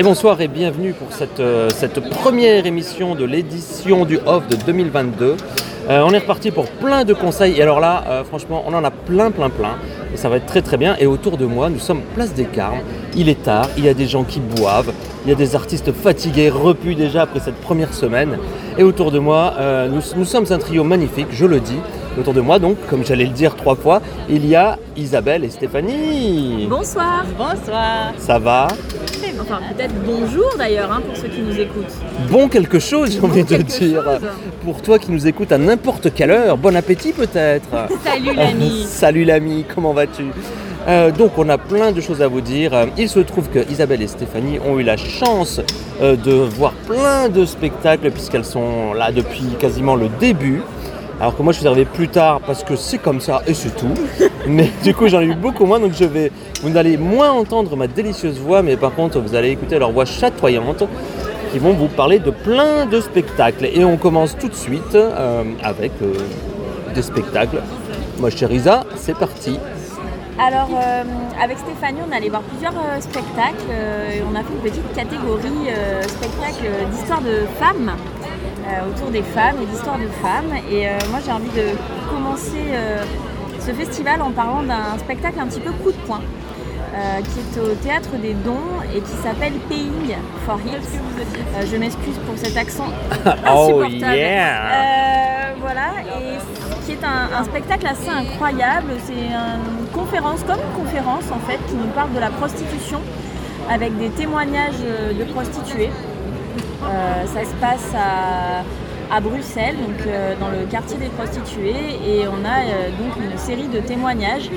Et bonsoir et bienvenue pour cette, euh, cette première émission de l'édition du Off de 2022. Euh, on est reparti pour plein de conseils et alors là, euh, franchement, on en a plein, plein, plein. Et ça va être très, très bien. Et autour de moi, nous sommes place des Carmes. Il est tard, il y a des gens qui boivent, il y a des artistes fatigués, repus déjà après cette première semaine. Et autour de moi, nous sommes un trio magnifique, je le dis. Autour de moi, donc, comme j'allais le dire trois fois, il y a Isabelle et Stéphanie. Bonsoir. Bonsoir. Ça va Enfin, peut-être bonjour d'ailleurs hein, pour ceux qui nous écoutent. Bon quelque chose, j'ai envie de dire. chose. Pour toi qui nous écoutes à n'importe quelle heure, bon appétit peut-être. Salut l'ami. Salut l'ami, comment vas-tu? Euh, donc on a plein de choses à vous dire. Euh, Il se trouve que Isabelle et Stéphanie ont eu la chance euh, de voir plein de spectacles puisqu'elles sont là depuis quasiment le début. Alors que moi je suis arrivé plus tard parce que c'est comme ça et c'est tout. Mais du coup j'en ai eu beaucoup moins donc je vais. Vous n'allez moins entendre ma délicieuse voix mais par contre vous allez écouter leur voix chatoyante qui vont vous parler de plein de spectacles. Et on commence tout de suite euh, avec euh, des spectacles. Moi chère Isa, c'est parti. Alors, euh, avec Stéphanie, on allait voir plusieurs euh, spectacles euh, et on a fait une petite catégorie spectacle d'histoire de femmes, autour des femmes et d'histoire de femmes. Et moi, j'ai envie de commencer ce festival en parlant d'un spectacle un petit peu coup de poing. euh, qui est au Théâtre des Dons et qui s'appelle Paying for Hills. Euh, je m'excuse pour cet accent Oh insupportable. yeah Euh, voilà, et qui est un, spectacle assez incroyable. C'est une conférence, comme une conférence en fait, qui nous parle de la prostitution avec des témoignages de prostituées. Euh, ça se passe à, Bruxelles, donc euh, dans le quartier des prostituées, et on a euh, donc une série de témoignages.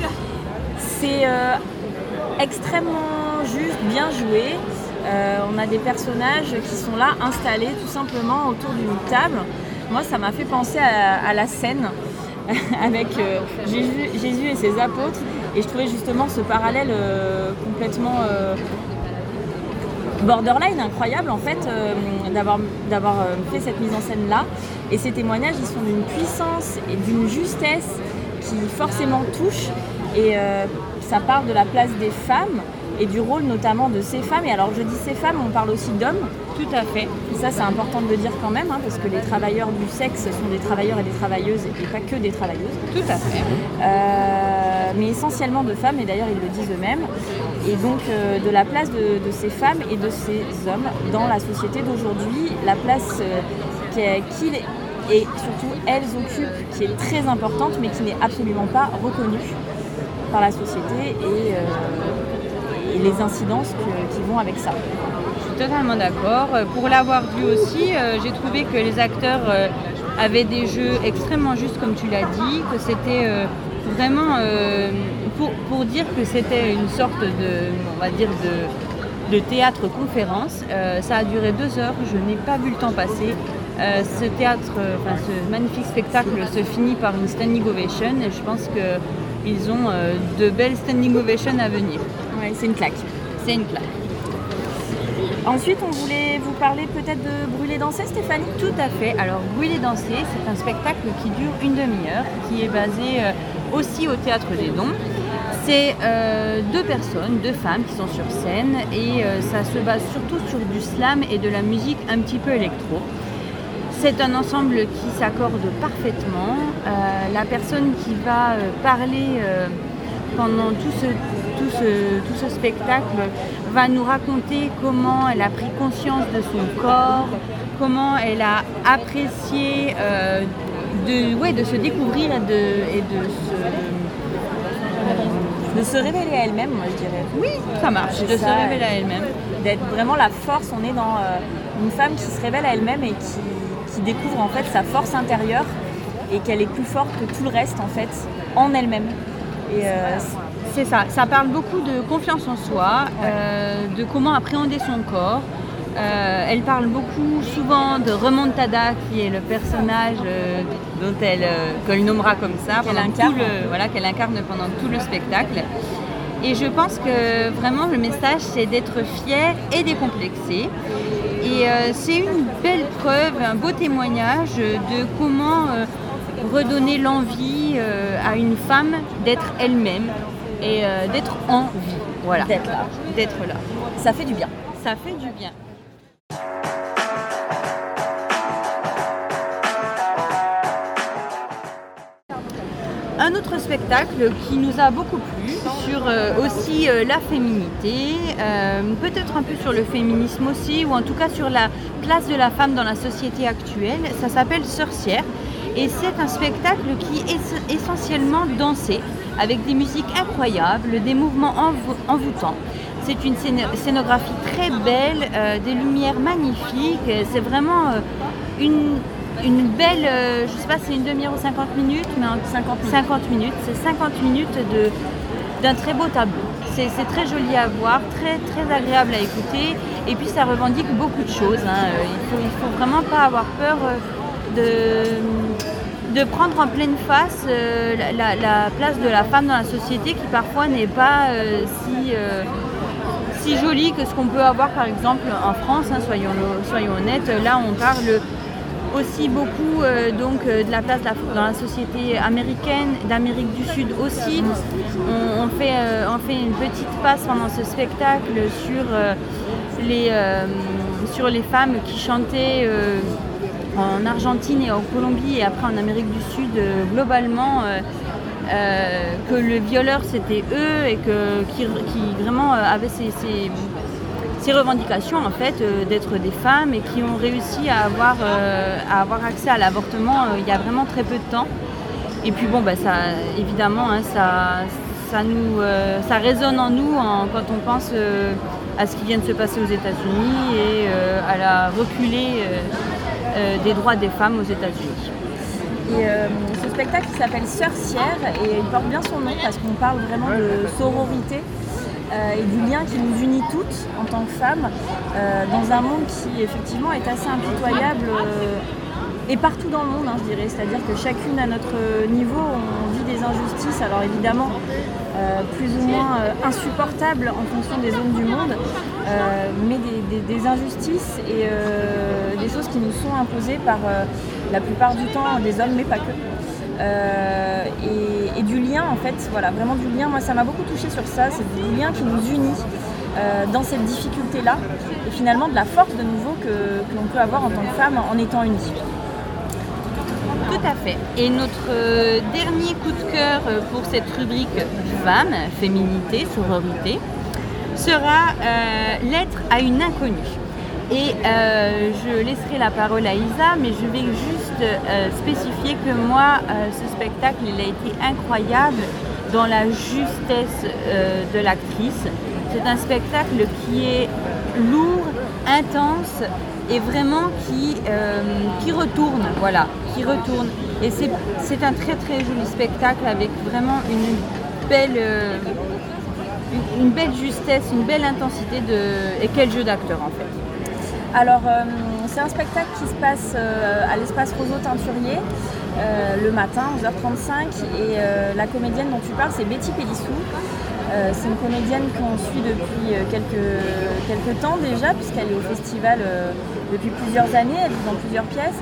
C'est extrêmement juste, bien joué. On a des personnages qui sont là installés tout simplement autour d'une table. Moi, ça m'a fait penser à la scène avec euh, Jésus, et ses apôtres. Et je trouvais justement ce parallèle euh, complètement euh, borderline, incroyable en fait, d'avoir fait cette mise en scène là. Et ces témoignages, ils sont d'une puissance et d'une justesse qui forcément touche. Et ça parle de la place des femmes et du rôle notamment de ces femmes. Et alors je dis ces femmes, on parle aussi d'hommes. Tout à fait. Et ça, c'est important de le dire quand même, hein, parce que les travailleurs du sexe sont des travailleurs et des travailleuses, et pas que des travailleuses. Tout à fait. Euh, mais essentiellement de femmes, et d'ailleurs ils le disent eux-mêmes. Et donc euh, de la place de, de ces femmes et de ces hommes dans la société d'aujourd'hui, la place euh, qu'ils et surtout elles occupent, qui est très importante, mais qui n'est absolument pas reconnue par la société et, et les incidences qui vont avec ça. Je suis totalement d'accord. Euh, Pour l'avoir vu aussi, euh, j'ai trouvé que les acteurs euh, avaient des jeux extrêmement justes, comme tu l'as dit, que c'était vraiment pour, dire que c'était une sorte de, on va dire, de, théâtre-conférence. Euh, ça a duré deux heures, je n'ai pas vu le temps passer. Ce théâtre, ce magnifique spectacle se finit par une standing ovation et je pense qu'ils ont de belles standing ovations à venir. Ouais, c'est une claque. C'est une claque. Ensuite, on voulait vous parler peut-être de Brûler danser, Stéphanie Tout à fait. Alors, Brûler danser, c'est un spectacle qui dure une demi-heure, qui est basé euh, aussi au Théâtre des Dons. C'est euh, deux personnes, deux femmes qui sont sur scène et euh, ça se base surtout sur du slam et de la musique un petit peu électro. C'est un ensemble qui s'accorde parfaitement. La personne qui va parler pendant tout ce, tout, ce, tout ce spectacle va nous raconter comment elle a pris conscience de son corps, comment elle a apprécié euh, de, ouais, de se découvrir et de, et de se... De se révéler à elle-même, moi je dirais. Oui, ça marche, de ça, se révéler à elle-même. D'être vraiment la force, on est dans euh, une femme qui se révèle à elle-même et qui, qui découvre en fait sa force intérieure et qu'elle est plus forte que tout le reste en fait, en elle-même. Et euh, C'est ça, ça parle beaucoup de confiance en soi, euh, de comment appréhender son corps. Euh, elle parle beaucoup souvent de Remontada, qui est le personnage euh, dont elle, qu'elle nommera comme ça, Qu'elle incarne. le, voilà, qu'elle incarne pendant tout le spectacle. Et je pense que vraiment le message, c'est d'être fier et décomplexé. Et c'est une belle preuve, un beau témoignage de comment redonner l'envie à une femme d'être elle-même et euh, d'être en vie. Voilà. d'être là. D'être là. Ça fait du bien. ça fait du bien. Un autre spectacle qui nous a beaucoup plu sur euh, aussi euh, la féminité, euh, peut-être un peu sur le féminisme aussi, ou en tout cas sur la place de la femme dans la société actuelle. Ça s'appelle Sorcière et c'est un spectacle qui est essentiellement dansé avec des musiques incroyables, des mouvements envoûtants. C'est une scénographie très belle, des lumières magnifiques. C'est vraiment une, une belle, je ne sais pas si c'est une demi-heure ou 50 minutes, mais 50 minutes. 50 minutes. C'est 50 minutes de, d'un très beau tableau. C'est très joli à voir, très, très agréable à écouter. Et puis ça revendique beaucoup de choses. Hein. Euh, il ne faut, vraiment pas avoir peur euh, de, de prendre en pleine face euh, la, place de la femme dans la société qui parfois n'est pas si, si jolie que ce qu'on peut avoir par exemple en France, hein, soyons, soyons honnêtes. Là on parle aussi beaucoup euh, donc, euh, de la place dans la société américaine, d'Amérique du Sud aussi. On, fait, euh, on fait une petite passe pendant ce spectacle sur, les, sur les femmes qui chantaient en Argentine et en Colombie et après en Amérique du Sud globalement. que le violeur c'était eux et que, qui, vraiment avaient ces, revendications en fait euh, d'être des femmes et qui ont réussi à avoir, euh, à avoir accès à l'avortement euh, il y a vraiment très peu de temps. Et puis bon, bah, ça, évidemment, hein, ça, ça, nous, ça résonne en nous quand on pense à ce qui vient de se passer aux États-Unis et à la reculée des droits des femmes aux États-Unis. Et ce spectacle s'appelle Sœur-Sierre et il porte bien son nom parce qu'on parle vraiment de sororité euh, et du lien qui nous unit toutes en tant que femmes euh, dans un monde qui effectivement est assez impitoyable euh, et partout dans le monde, hein, je dirais. C'est-à-dire que chacune à notre niveau, on vit des injustices, alors évidemment plus ou moins insupportables en fonction des zones du monde, mais des, injustices et des choses qui nous sont imposées par la plupart du temps des hommes, mais pas que. Euh, et, du lien en fait, voilà, vraiment du lien. Moi ça m'a beaucoup touché sur ça, c'est du lien qui nous unit euh, dans cette difficulté-là et finalement de la force de nouveau que, l'on peut avoir en tant que femme en étant unie. Tout à fait. Et notre euh, dernier coup de cœur pour cette rubrique femme, féminité, sororité, sera Lettre à une inconnue. Et euh, je laisserai la parole à Isa, mais je vais juste euh, spécifier que moi, euh, ce spectacle, il a été incroyable dans la justesse de l'actrice. C'est un spectacle qui est lourd, intense et vraiment qui, qui retourne, voilà, qui retourne. Et c'est un très très joli spectacle avec vraiment une belle, une, belle justesse, une belle intensité de... et quel jeu d'acteur en fait. Alors, euh, c'est un spectacle qui se passe euh, à l'espace Roseau Teinturier euh, le matin, 11h35. Et la comédienne dont tu parles, c'est Betty Pélissou. C'est une comédienne qu'on suit depuis quelques, quelques temps déjà, puisqu'elle est au festival depuis plusieurs années, elle joue dans plusieurs pièces.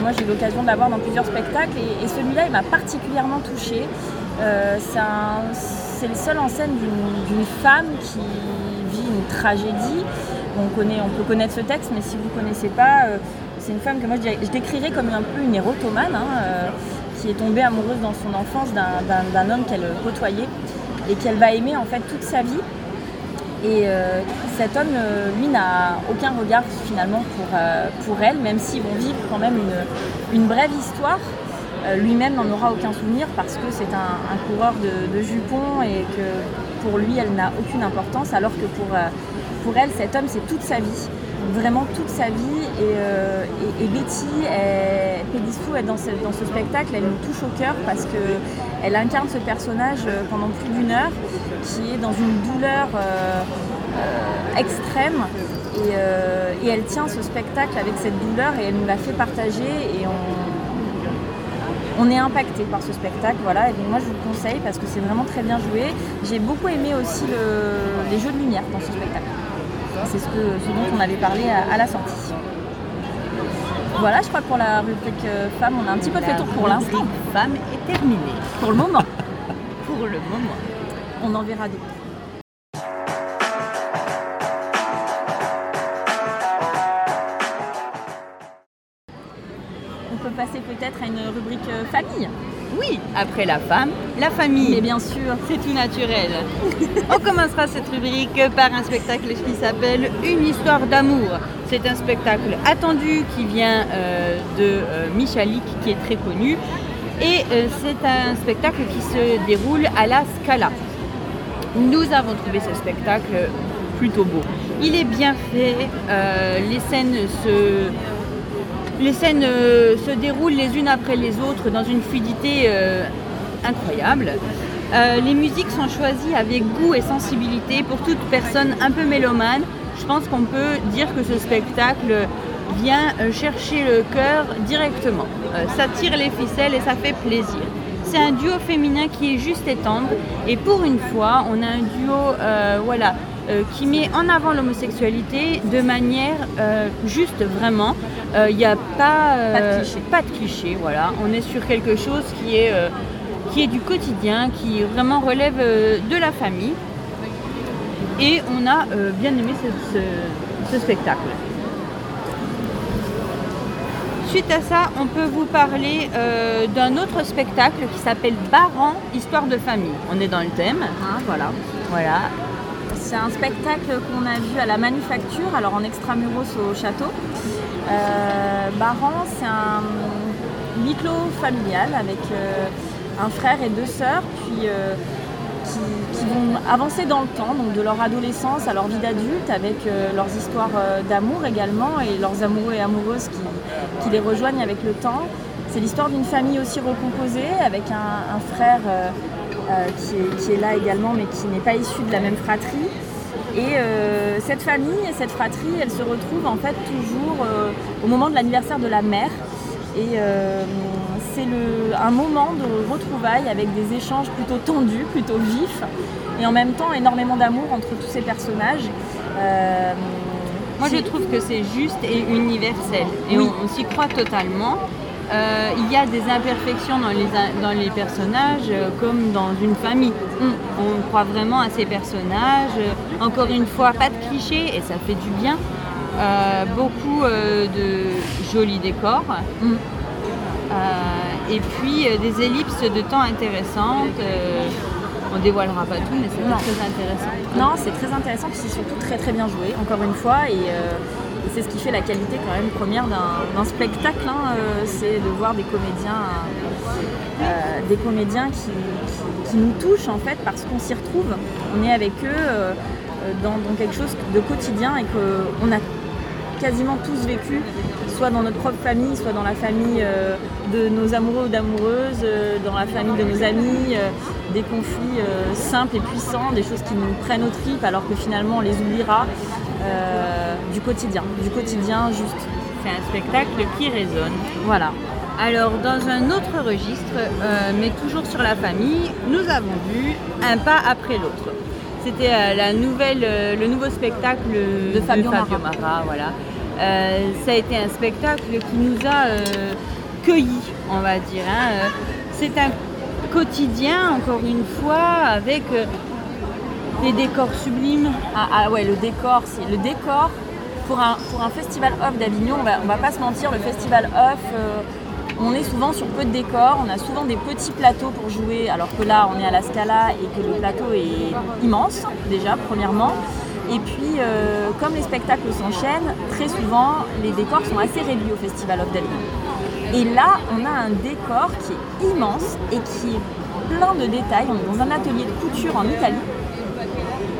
moi, j'ai eu l'occasion de la voir dans plusieurs spectacles et, celui-là, il m'a particulièrement touchée. c'est le seul en scène d'une femme qui vit une tragédie on, peut connaître ce texte, mais si vous ne connaissez pas, euh, c'est une femme que moi je, décrirais comme un peu une érotomane, hein, euh, qui est tombée amoureuse dans son enfance d'un homme qu'elle côtoyait et qu'elle va aimer en fait toute sa vie. Et euh, cet homme, lui, n'a aucun regard finalement pour, pour elle, même s'ils vont vivre quand même une, brève histoire. Lui-même n'en aura aucun souvenir parce que c'est un, coureur de, jupons et que pour lui, elle n'a aucune importance, alors que pour elle, cet homme, c'est toute sa vie. Vraiment toute sa vie. Et, euh, Betty, Pédissou, dans ce, dans ce spectacle, elle nous touche au cœur parce qu'elle incarne ce personnage euh, pendant plus d'une heure qui est dans une douleur euh, extrême. Et, elle tient ce spectacle avec cette douleur et elle nous la fait partager et on, est impacté par ce spectacle, voilà. Et moi, je vous le conseille parce que c'est vraiment très bien joué. J'ai beaucoup aimé aussi les jeux de lumière dans ce spectacle. C'est ce, dont on avait parlé à, la sortie. Voilà, je crois que pour la rubrique euh, femme, on a un petit peu fait tour pour l'instant. femme est terminée. Pour le moment. pour le moment. On en verra d'autres. On peut passer peut-être à une rubrique euh, famille. Oui, après la femme, la famille. Mais bien sûr. C'est tout naturel. On commencera cette rubrique par un spectacle qui s'appelle Une histoire d'amour. C'est un spectacle attendu qui vient euh, de euh, Michalik, qui est très connu. Et euh, c'est un spectacle qui se déroule à la Scala. Nous avons trouvé ce spectacle plutôt beau. Il est bien fait, les scènes se, les scènes euh, se déroulent les unes après les autres dans une fluidité euh, incroyable. Euh, les musiques sont choisies avec goût et sensibilité pour toute personne un peu mélomane. Je pense qu'on peut dire que ce spectacle vient chercher le cœur directement. Ça tire les ficelles et ça fait plaisir. C'est un duo féminin qui est juste et tendre. Et pour une fois, on a un duo voilà, euh, qui met en avant l'homosexualité de manière euh, juste vraiment. Il n'y a pas, euh, Pas de cliché. pas de cliché, voilà. On est sur quelque chose qui est, euh, qui est du quotidien, qui vraiment relève euh, de la famille. Et on a euh, bien aimé ce, ce- ce spectacle. Suite à ça, on peut vous parler euh, d'un autre spectacle qui s'appelle Baran, Histoire de famille. On est dans le thème. Hein, voilà. Voilà. C'est un spectacle qu'on a vu à la Manufacture, alors en extramuros au château. Euh, Baran, c'est un huis clos familial avec euh, un frère et deux sœurs, puis euh, qui, vont avancer dans le temps, donc de leur adolescence à leur vie d'adulte, avec leurs histoires d'amour également et leurs amoureux et amoureuses qui, les rejoignent avec le temps. C'est l'histoire d'une famille aussi recomposée, avec un, frère qui, est, qui est là également, mais qui n'est pas issu de la même fratrie. Et euh, cette famille et cette fratrie, elles se retrouvent en fait toujours euh, au moment de l'anniversaire de la mère. Et euh, c'est un moment de retrouvailles avec des échanges plutôt tendus, plutôt vifs, et en même temps énormément d'amour entre tous ces personnages. Euh, Moi, je trouve que c'est juste et universel. Et Oui. on, on s'y croit totalement. Euh, il y a des imperfections dans les, dans les personnages, euh, comme dans une famille. On, on croit vraiment à ces personnages. Encore une fois, pas de clichés et ça fait du bien. Euh, beaucoup euh, de jolis décors. Mm. Euh, et puis des ellipses de temps intéressantes. On dévoilera pas tout, mais c'est très intéressant. Non, c'est très intéressant, puis c'est surtout très très bien joué, encore une fois, et c'est ce qui fait la qualité quand même première d'un spectacle, hein, euh, c'est de voir des comédiens, euh, des comédiens qui, nous touchent en fait parce qu'on s'y retrouve, on est avec eux euh, dans, dans quelque chose de quotidien et qu'on a quasiment tous vécu, soit dans notre propre famille, soit dans la famille de nos amoureux ou d'amoureuses, dans la famille de nos amis, des conflits simples et puissants, des choses qui nous prennent aux tripes alors que finalement on les oubliera, euh, du quotidien, du quotidien juste. C'est un spectacle qui résonne. Voilà. Alors, dans un autre registre, euh, mais toujours sur la famille, nous avons vu Un pas après l'autre. C'était euh, la nouvelle, euh, le nouveau spectacle De Fabio Mara. Mara, voilà. Euh, ça a été un spectacle qui nous a cueillis, on va dire. hein. C'est un quotidien, encore une fois, avec des décors sublimes. Ah, ah ouais, le décor, c'est le décor pour un, pour un festival off d'Avignon, on va, on va pas se mentir, le festival off, euh, on est souvent sur peu de décors, on a souvent des petits plateaux pour jouer, alors que là on est à la Scala et que le plateau est immense déjà, premièrement. Et puis, euh, comme les spectacles s'enchaînent, très souvent les décors sont assez réduits au festival off d'Avignon. Et là, on a un décor qui est immense et qui est plein de détails. On est dans un atelier de couture en Italie.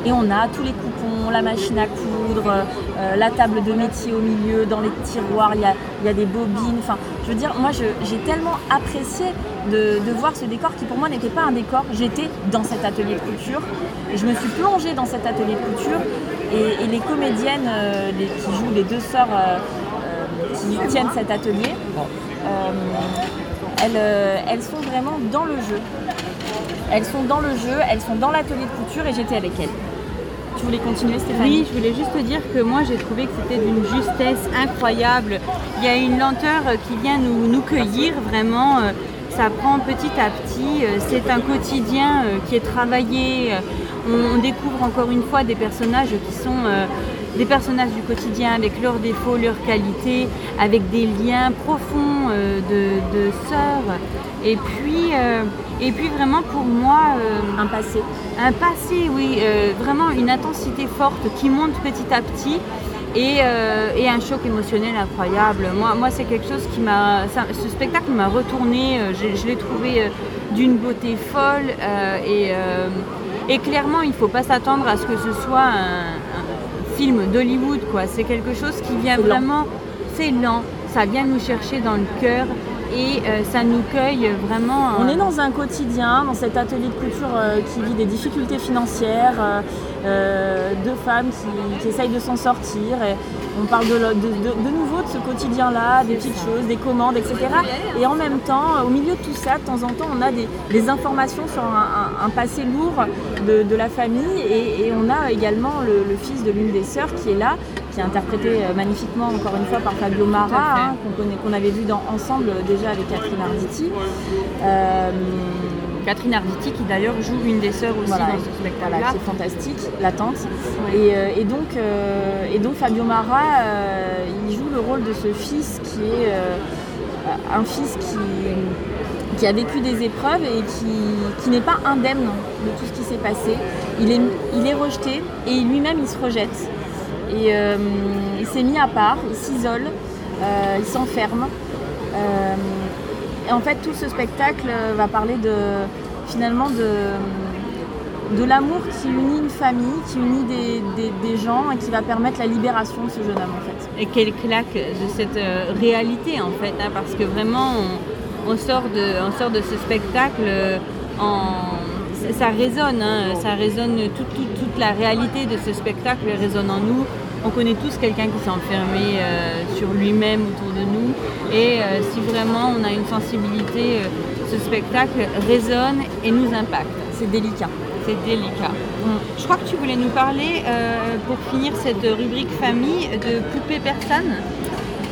Et on a tous les coupons, la machine à coudre, euh, la table de métier au milieu, dans les tiroirs, il y a, des bobines. Enfin, je veux dire, moi, j'ai tellement apprécié de, voir ce décor qui, pour moi, n'était pas un décor. J'étais dans cet atelier de couture. Et je me suis plongée dans cet atelier de couture. Et, les comédiennes euh, qui jouent, les deux sœurs euh, euh, qui tiennent cet atelier, euh, euh, elles sont vraiment dans le jeu. Elles sont dans le jeu, elles sont dans l'atelier de couture et j'étais avec elles. Tu voulais continuer Stéphanie Oui, je voulais juste te dire que moi j'ai trouvé que c'était d'une justesse incroyable. Il y a une lenteur qui vient nous, nous cueillir vraiment. euh, Ça prend petit à petit. euh, C'est un quotidien euh, qui est travaillé. euh, On, découvre encore une fois des personnages qui sont, euh, des personnages du quotidien avec leurs défauts, leurs qualités, avec des liens profonds euh, de, sœurs. Et puis, euh, et puis vraiment pour moi... un passé. Un passé, oui. vraiment une intensité forte qui monte petit à petit. Et, un choc émotionnel incroyable. Moi, moi c'est quelque chose qui m'a. Ce spectacle m'a retourné, je, l'ai trouvé d'une beauté folle et, et, clairement il ne faut pas s'attendre à ce que ce soit un, film d'Hollywood, quoi. C'est quelque chose qui vient vraiment, c'est lent, ça vient nous chercher dans le cœur et euh, ça nous cueille vraiment. On est dans un quotidien, dans cet atelier de couture euh, qui vit des difficultés financières, euh, deux femmes qui, essayent de s'en sortir. Et on parle de, de, nouveau de ce quotidien-là, des petites choses, des commandes, etc. Et en même temps, au milieu de tout ça, de temps en temps, on a des, informations sur un, passé lourd de, la famille et, on a également le, fils de l'une des sœurs qui est là, qui est interprété euh, magnifiquement encore une fois par Fabio Mara, hein, qu'on avait vu dans Ensemble déjà avec Catherine Arditi. Euh, Catherine Arditi qui d'ailleurs joue une des sœurs aussi dans ce spectacle-là. c'est fantastique, la tante. Euh, et, donc, et donc Fabio Mara, il joue le rôle de ce fils qui est un fils qui, qui a vécu des épreuves et qui, qui n'est pas indemne de tout ce qui s'est passé. Il est, il est rejeté et lui-même il se rejette. Et euh, il s'est mis à part, il s'isole, euh, il s'enferme. Euh, en fait, tout ce spectacle va parler de finalement de, l'amour qui unit une famille, qui unit des, gens et qui va permettre la libération de ce jeune homme en fait. Et quelle claque de cette réalité en fait, hein, parce que vraiment on, sort de, ce spectacle en ça résonne, hein. ça résonne, toute, la réalité de ce spectacle résonne en nous. On connaît tous quelqu'un qui s'est enfermé euh, sur lui-même autour de nous. Et euh, si vraiment on a une sensibilité, euh, ce spectacle résonne et nous impacte. C'est délicat. C'est délicat. Je crois que tu voulais nous parler, pour finir cette rubrique famille, de Poupée Persane.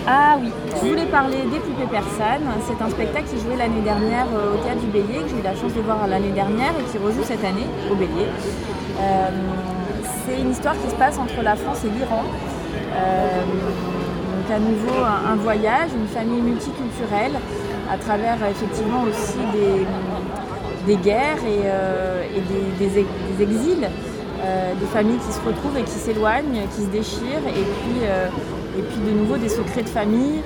Ah oui, je voulais parler des poupées persanes. C'est un spectacle qui jouait l'année dernière au Théâtre du Bélier, que j'ai eu la chance de voir l'année dernière et qui rejoue cette année au Bélier. Euh, c'est une histoire qui se passe entre la France et l'Iran. Euh, donc à nouveau un, voyage, une famille multiculturelle, à travers effectivement aussi des, guerres et, des, exils. des familles qui se retrouvent et qui s'éloignent, qui se déchirent, et puis et puis de nouveau des secrets de famille.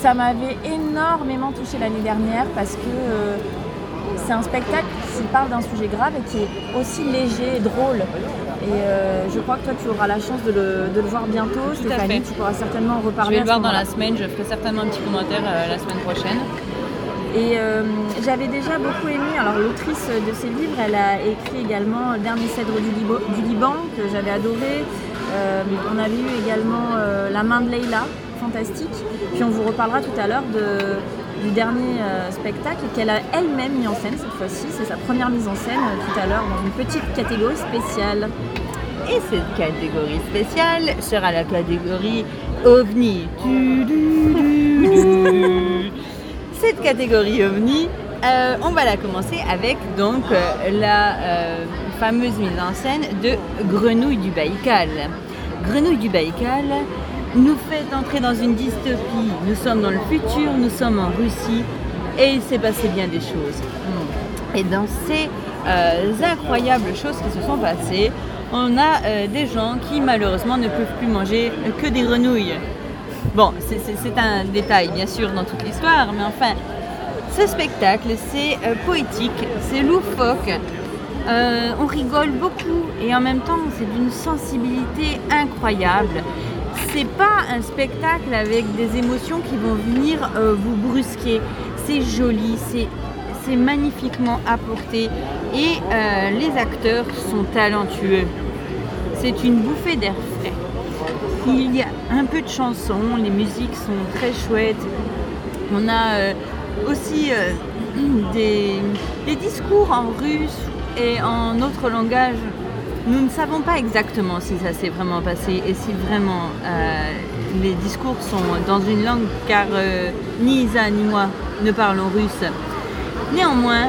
Ça m'avait énormément touché l'année dernière parce que euh, c'est un spectacle qui parle d'un sujet grave et qui est aussi léger et drôle. Et euh, je crois que toi, tu auras la chance de le, voir bientôt. Stéphanie, tu pourras certainement en reparler. Je vais le voir dans la semaine, je ferai certainement un petit commentaire euh, la semaine prochaine. Et j'avais déjà beaucoup aimé, alors l'autrice de ces livres, elle a écrit également Dernier cèdre du, Liban, que j'avais adoré. Euh, on avait eu également euh, La main de Leila, fantastique. Puis on vous reparlera tout à l'heure du dernier euh, spectacle qu'elle a elle-même mis en scène cette fois-ci. C'est sa première mise en scène tout à l'heure dans une petite catégorie spéciale. Et cette catégorie spéciale sera la catégorie OVNI. cette catégorie OVNI, on va la commencer avec donc la fameuse mise en scène de Grenouille du Baïkal. Grenouille du Baïkal nous fait entrer dans une dystopie. Nous sommes dans le futur, nous sommes en Russie et il s'est passé bien des choses. Et dans ces euh, incroyables choses qui se sont passées, on a euh, des gens qui malheureusement ne peuvent plus manger que des grenouilles. Bon, c'est un détail bien sûr dans toute l'histoire, mais enfin, ce spectacle, c'est euh, poétique, c'est loufoque, on rigole beaucoup et en même temps c'est d'une sensibilité incroyable. C'est pas un spectacle avec des émotions qui vont venir euh, vous brusquer. C'est joli, c'est magnifiquement apporté et euh, les acteurs sont talentueux. C'est une bouffée d'air frais. Il y a un peu de chansons, les musiques sont très chouettes. On a aussi des, des discours en russe et en autre langage, nous ne savons pas exactement si ça s'est vraiment passé et si vraiment euh, les discours sont dans une langue, car euh, ni Isa ni moi ne parlons russe. Néanmoins,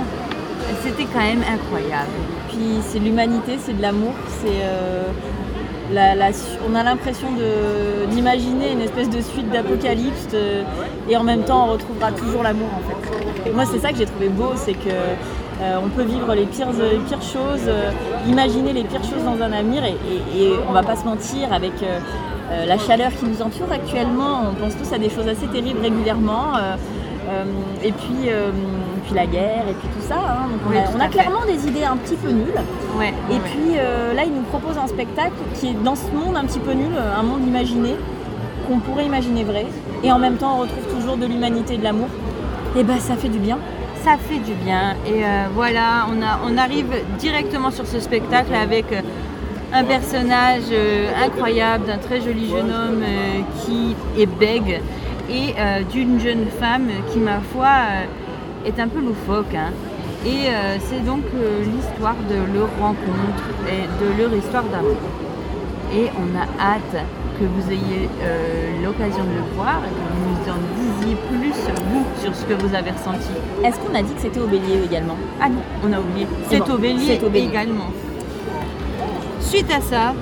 c'était quand même incroyable. Puis c'est l'humanité, c'est de l'amour, c'est euh, la- la on a l'impression d'imaginer une espèce de suite d'apocalypse et en même temps on retrouvera toujours l'amour en fait. Moi c'est ça que j'ai trouvé beau, c'est que euh, on peut vivre les pires, les pires choses, euh, imaginer les pires choses dans un avenir et, et- et on va pas se mentir avec euh, euh, la chaleur qui nous entoure actuellement, on pense tous à des choses assez terribles régulièrement. euh, euh, et puis, euh, puis la guerre et puis tout ça. hein. Donc on Oui, a, on clairement des idées un petit peu nulles. Ouais. Et ouais. puis euh, là, il nous propose un spectacle qui est dans ce monde un petit peu nul, un monde imaginé, qu'on pourrait imaginer vrai. Et en même temps, on retrouve toujours de l'humanité et de l'amour. Et bah, ça fait du bien. Ça fait du bien. Et euh, voilà, on, a, on arrive directement sur ce spectacle avec euh, un personnage euh, incroyable d'un très joli jeune homme qui est bègue et d'une jeune femme qui, ma foi, est un peu loufoque. hein. Et c'est donc l'histoire de leur rencontre et de leur histoire d'amour. Et on a hâte que vous ayez euh, l'occasion de le voir et que vous nous en disiez plus, vous, sur ce que vous avez ressenti. Est-ce qu'on a dit que c'était au bélier également? Ah non, on a oublié. C'est bon, au bélier c'est au bélier. également. Suite à ça,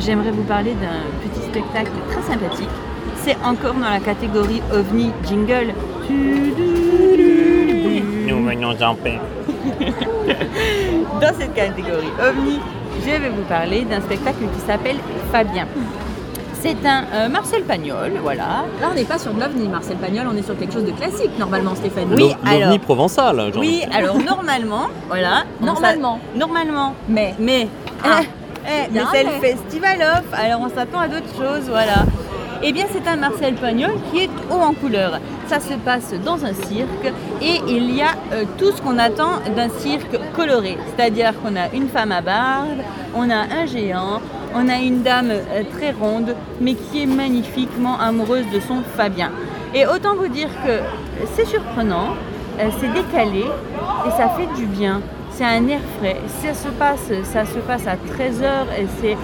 j'aimerais vous parler d'un petit spectacle très sympathique. C'est encore dans la catégorie OVNI Jingle. Nous venons en paix. Dans cette catégorie OVNI, je vais vous parler d'un spectacle qui s'appelle Fabien. C'est un euh, Marcel Pagnol, voilà. Là, on n'est pas sur de l'OVNI, Marcel Pagnol, on est sur quelque chose de classique normalement, Stéphane. Oui, L'ov- L'ovni alors- provençal. Oui, alors normalement, voilà. Normalement. Normalement. Mais Mais, Ah. eh, eh, mais c'est le festival off, alors on s'attend à d'autres choses, voilà. Eh bien, c'est un Marcel Pagnol qui est haut en couleur. Ça se passe dans un cirque et il y a euh, tout ce qu'on attend d'un cirque coloré. C'est-à-dire qu'on a une femme à barbe, on a un géant, on a une dame euh, très ronde, mais qui est magnifiquement amoureuse de son Fabien. Et autant vous dire que c'est surprenant, euh, c'est décalé et ça fait du bien. C'est un air frais. Ça se passe, ça se passe à 13h et c'est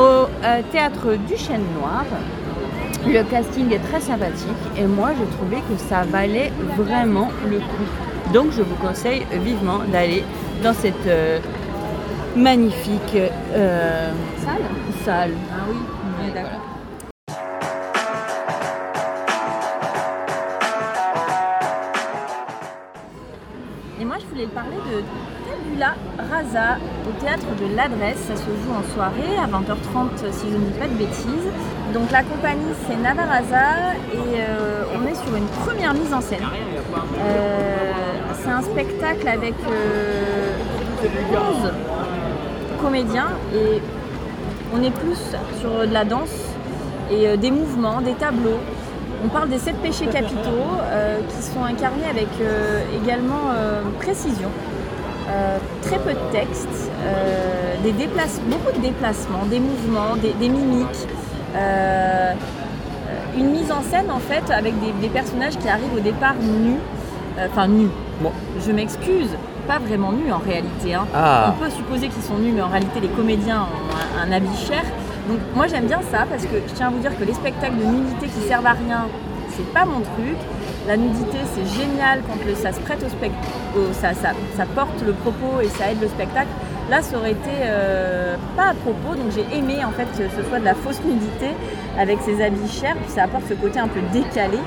au théâtre du Chêne Noir. Le casting est très sympathique et moi j'ai trouvé que ça valait vraiment le coup. Donc je vous conseille vivement d'aller dans cette euh, magnifique euh, Salle salle. Ah oui, d'accord. Et moi, je voulais parler de Tabula Rasa théâtre de l'Adresse. Ça se joue en soirée à 20h30, si je ne dis pas de bêtises. Donc, la compagnie, c'est Navarraza et euh, on est sur une première mise en scène. Euh, c'est un spectacle avec euh, 11 comédiens et on est plus sur de la danse et euh, des mouvements, des tableaux. On parle des sept péchés capitaux euh, qui sont incarnés avec euh, également euh, précision, euh, très peu de texte, euh, des beaucoup de déplacements, des mouvements, des, des mimiques. euh, une mise en scène en fait avec des, des personnages qui arrivent au départ nus, enfin nus. Bon. Je m'excuse, pas vraiment nus en réalité. hein. Ah, On peut supposer qu'ils sont nus, mais en réalité, les comédiens ont un, un habit cher. Donc, moi, j'aime bien ça parce que je tiens à vous dire que les spectacles de nudité qui servent à rien, c'est pas mon truc. La nudité, c'est génial quand le- ça se prête au spectacle, ça, porte le propos et ça aide le spectacle. Là, ça aurait été euh, pas à propos, donc j'ai aimé en fait que ce soit de la fausse nudité avec ces habits chers, puis ça apporte ce côté un peu décalé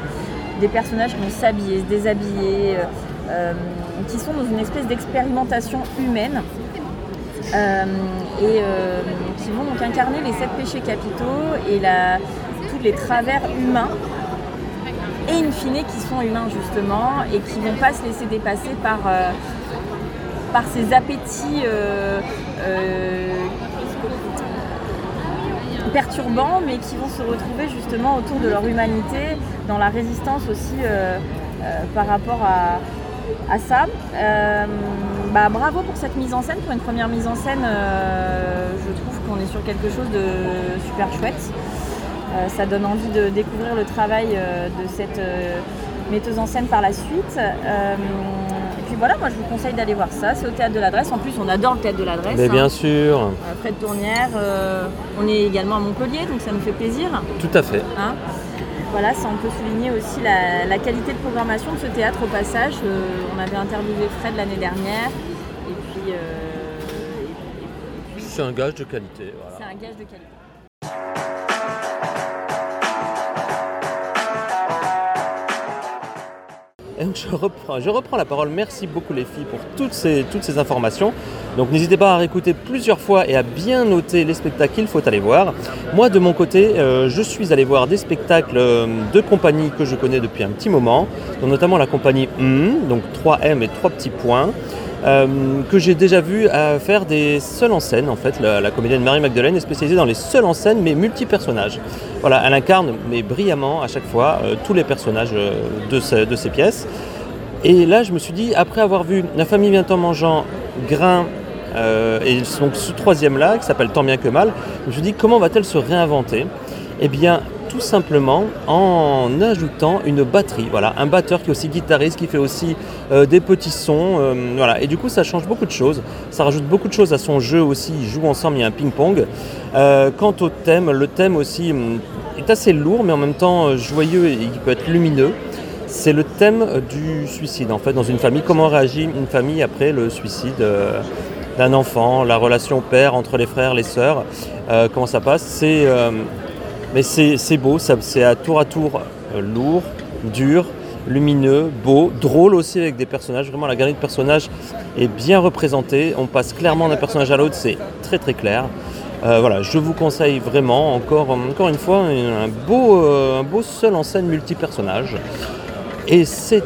des personnages qui vont s'habiller, se déshabiller, euh, euh, qui sont dans une espèce d'expérimentation humaine et qui vont donc incarner les sept péchés capitaux et tous les travers humains et in fine qui sont humains justement et qui vont pas se laisser dépasser par, euh, par ces appétits euh, euh, perturbants mais qui vont se retrouver justement autour de leur humanité dans la résistance aussi par rapport à, à ça. Bah, bravo pour cette mise en scène, pour une première mise en scène, je trouve qu'on est sur quelque chose de super chouette. Euh, ça donne envie de découvrir le travail euh, de cette euh, metteuse en scène par la suite. Et puis voilà, moi je vous conseille d'aller voir ça, c'est au théâtre de l'adresse. En plus, on adore le théâtre de l'adresse. mais hein. bien sûr, Euh, Fred Tournière, on est également à Montpellier, donc ça nous fait plaisir. tout à fait. Hein. Voilà, ça on peut souligner aussi la, la qualité de programmation de ce théâtre au passage. Euh, on avait interviewé Fred l'année dernière. Et puis, euh, et puis- et puis c'est un gage de qualité. C'est un gage de qualité. Donc je reprends, la parole. Merci beaucoup les filles pour toutes ces, informations. Donc n'hésitez pas à réécouter plusieurs fois et à bien noter les spectacles qu'il faut aller voir. Moi de mon côté, euh, je suis allé voir des spectacles euh, de compagnies que je connais depuis un petit moment, notamment la compagnie M, donc 3M et 3 petits points. Euh, que j'ai déjà vu faire des seuls en scène en fait. La, comédienne Marie-Magdeleine est spécialisée dans les seuls en scène mais multi-personnages. Voilà, elle incarne mais brillamment à chaque fois euh, tous les personnages euh, de, ce- de ces pièces. Et là je me suis dit, après avoir vu La famille vient en mangeant, Grain et donc ce troisième là qui s'appelle Tant bien que mal, je me suis dit comment va-t-elle se réinventer? Eh bien tout simplement en ajoutant une batterie, voilà, un batteur qui est aussi guitariste, qui fait aussi euh, des petits sons, euh, voilà, et du coup ça change beaucoup de choses, ça rajoute beaucoup de choses à son jeu aussi, ils jouent ensemble, il y a un ping-pong. Euh, quant au thème, le thème aussi hum, est assez lourd mais en même temps joyeux et il peut être lumineux. C'est le thème du suicide en fait dans une famille, comment réagit une famille après le suicide d'un enfant, la relation père entre les frères, les sœurs, comment ça passe? C'est mais c'est beau, c'est à tour à tour euh, lourd, dur, lumineux, beau, drôle aussi avec des personnages. Vraiment, la galerie de personnages est bien représentée. On passe clairement d'un personnage à l'autre, c'est très très clair. Euh, voilà, je vous conseille vraiment, encore, encore une fois, un beau, euh, un beau seul en scène multi-personnage. Et c'est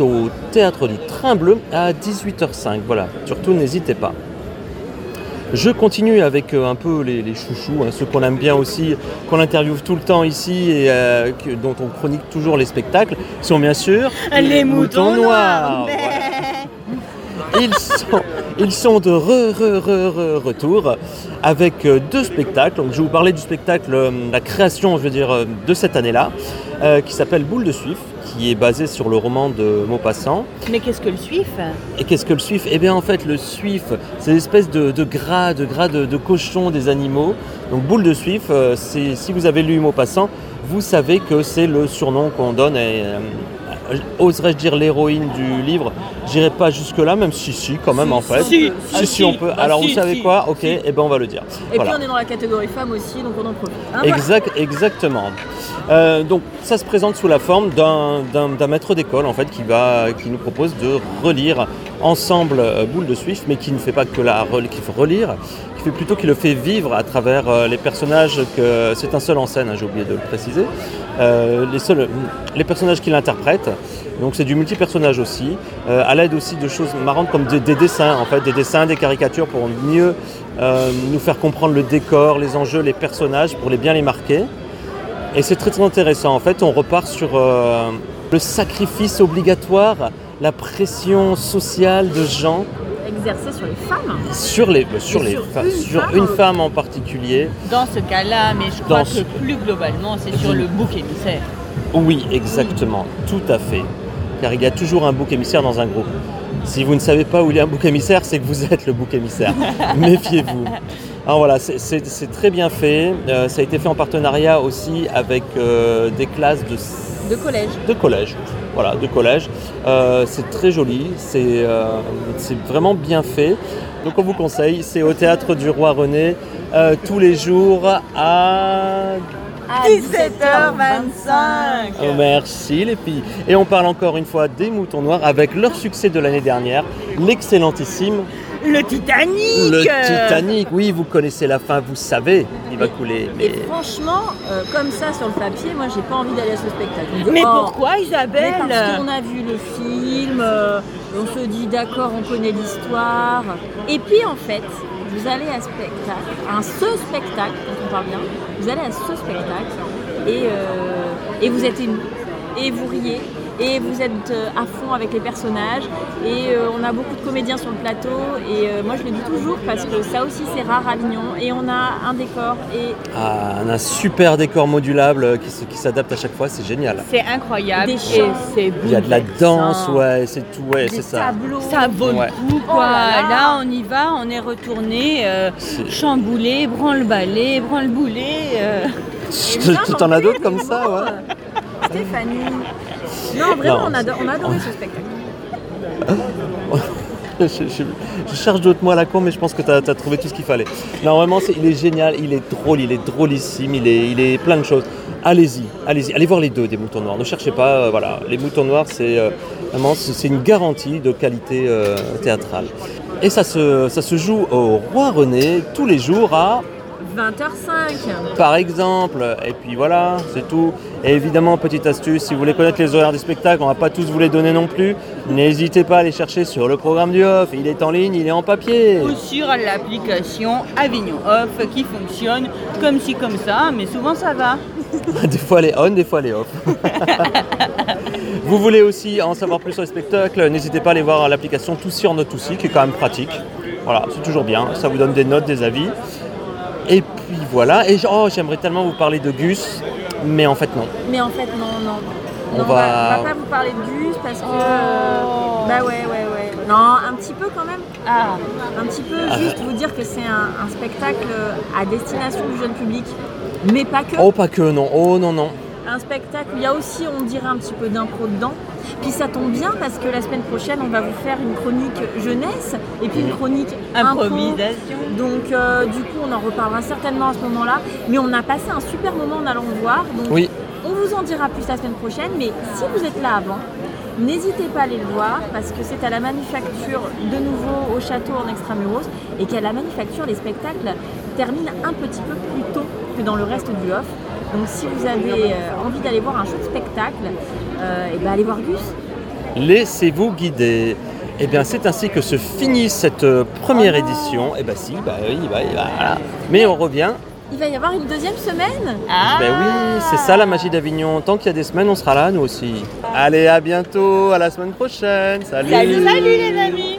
au théâtre du Train Bleu à 18h05. Voilà, surtout n'hésitez pas. Je continue avec euh, un peu les, les chouchous, hein, ceux qu'on aime bien aussi, qu'on interviewe tout le temps ici et euh, que- dont on chronique toujours les spectacles, sont bien sûr Les moutons noirs. Voilà. Ils sont, ils sont de re, re, re, re- retour avec euh, deux spectacles. Donc, je vais vous parler du spectacle, la création, je veux dire, de cette année-là, euh, qui s'appelle Boule de Suif, qui est basé sur le roman de Maupassant. Mais qu'est-ce que le suif? Et qu'est-ce que le suif? Eh bien en fait le suif, c'est l'espèce de, de gras, de gras de, de cochon des animaux. Donc boule de suif, euh, c'est- si vous avez lu Maupassant, vous savez que c'est le surnom qu'on donne à, euh, oserais-je dire l'héroïne du livre J'irai pas jusque-là, même si si quand même en fait. si, si, si, on peut. bah Alors vous savez quoi? Ok, si. eh ben on va le dire. Et Voilà. puis on est dans la catégorie femmes aussi, donc on en profite. Hein, voilà. Exact, exactement. Euh, donc ça se présente sous la forme d'un, maître d'école en fait qui va, qui nous propose de relire ensemble euh, Boule de Suif, mais qui ne fait pas que la qu'il faut relire, qui fait plutôt qu'il le fait vivre à travers euh, les personnages que c'est un seul en scène, hein, j'ai oublié de le préciser, Euh, les seuls, les personnages qu'il interprète. Donc c'est du multi-personnage aussi, euh, à l'aide aussi de choses marrantes comme des, des dessins, en fait, des dessins, des caricatures pour mieux euh, nous faire comprendre le décor, les enjeux, les personnages, pour les bien les marquer. Et c'est très très intéressant. En fait, on repart sur euh, le sacrifice obligatoire, la pression sociale de gens Exercer sur les femmes. sur les sur les sur une sur femme. une femme en particulier. Dans ce cas-là, mais je crois que plus globalement, c'est sur le bouc émissaire. Oui, exactement, tout à fait. Car il y a toujours un bouc émissaire dans un groupe. Si vous ne savez pas où il y a un bouc émissaire, c'est que vous êtes le bouc émissaire. Méfiez-vous. Alors voilà, c'est- très bien fait. Euh, ça a été fait en partenariat aussi avec euh, des classes de De collège. de collège. Voilà, de collège. Euh, c'est très joli, c'est vraiment bien fait. Donc on vous conseille, c'est au théâtre du Roi René tous les jours à À 17h25. Oh, merci les filles. Et on parle encore une fois des moutons noirs avec leur succès de l'année dernière, l'excellentissime Le Titanic Le Titanic. Oui, vous connaissez la fin, vous savez, il va couler. Mais Et franchement, euh, comme ça sur le papier, moi j'ai pas envie d'aller à ce spectacle. Mais oh, pourquoi mais Isabelle parce qu'on a vu le film, euh, on se dit d'accord, on connaît l'histoire. Et puis en fait, vous allez à spectacle, à ce spectacle, quand on parle bien, vous allez à ce spectacle et, euh, et vous êtes ému, et vous riez, et vous êtes euh, à fond avec les personnages, et euh, on a beaucoup de comédiens sur le plateau, et euh, moi je le dis toujours parce que ça aussi c'est rare à Avignon, et on a un décor, et ah, on a un super décor modulable qui, s'adapte à chaque fois, c'est génial. C'est incroyable Des et chants. c'est Il y a de la danse, ouais, c'est tout, ouais, des c'est ça. tableaux. Ça vaut Ouais. le coup, quoi. Oh là là. là, on y va, on est retourné, euh, chamboulé, branle-ballé, branle-boulé. Tu t'en en as d'autres comme ça, ouais. Stéphanie. Non, vraiment, on, a, on a adoré ce spectacle. je, je- je cherche d'autres mots à la con, mais je pense que tu as, trouvé tout ce qu'il fallait. Non, vraiment, c'est- il est génial, il est drôle, il est drôlissime, il est, il est plein de choses. Allez-y, allez-y, allez voir les deux des moutons noirs. Ne cherchez pas, euh, voilà, les moutons noirs, c'est euh, vraiment c'est une garantie de qualité euh, théâtrale. Et ça se, ça se joue au Roi René tous les jours à 20h05. par exemple. Et puis voilà, c'est tout. Et évidemment, petite astuce, si vous voulez connaître les horaires des spectacles, on va pas tous vous les donner non plus. N'hésitez pas à les chercher sur le programme du off. Il est en ligne, il est en papier. Ou sur l'application Avignon Off qui fonctionne comme ci comme ça, mais souvent ça va. Des fois elle est on, des fois elle est off. vous voulez aussi en savoir plus sur les spectacles, n'hésitez pas à aller voir l'application Tout sur Note aussi, qui est quand même pratique. Voilà, c'est toujours bien, ça vous donne des notes, des avis. Et puis voilà, et oh, j'aimerais tellement vous parler de Gus, mais en fait non. Mais en fait, non, non. On Non, va- on va pas vous parler de Gus parce que. euh, Bah ouais, ouais, ouais. Non, un petit peu quand même. Ah, Un petit peu, juste vous dire que c'est un, un spectacle à destination du jeune public. Mais pas que. Oh, pas que non, oh non, non. Un spectacle, il y a aussi, on dirait, un petit peu d'impro dedans. Puis ça tombe bien parce que la semaine prochaine, on va vous faire une chronique jeunesse et puis une chronique impro. improvisation. Donc euh, du coup, on en reparlera certainement à ce moment-là. Mais on a passé un super moment en allant le voir. Donc Oui, on vous en dira plus la semaine prochaine. Mais si vous êtes là avant, n'hésitez pas à aller le voir parce que c'est à la manufacture de nouveau au château en extramuros et qu'à la manufacture, les spectacles terminent un petit peu plus tôt que dans le reste du off. Donc si vous avez euh, envie d'aller voir un chouette spectacle, euh, et ben allez voir Gus. laissez-vous guider. Et bien c'est ainsi que se finit cette euh, première édition. Et bah si, bah oui, bah, voilà. Mais on revient. Il va y avoir une deuxième semaine. Ah, Ben oui, c'est ça la magie d'Avignon. Tant qu'il y a des semaines, on sera là, nous aussi. Allez, à bientôt, à la semaine prochaine. Salut, salut les amis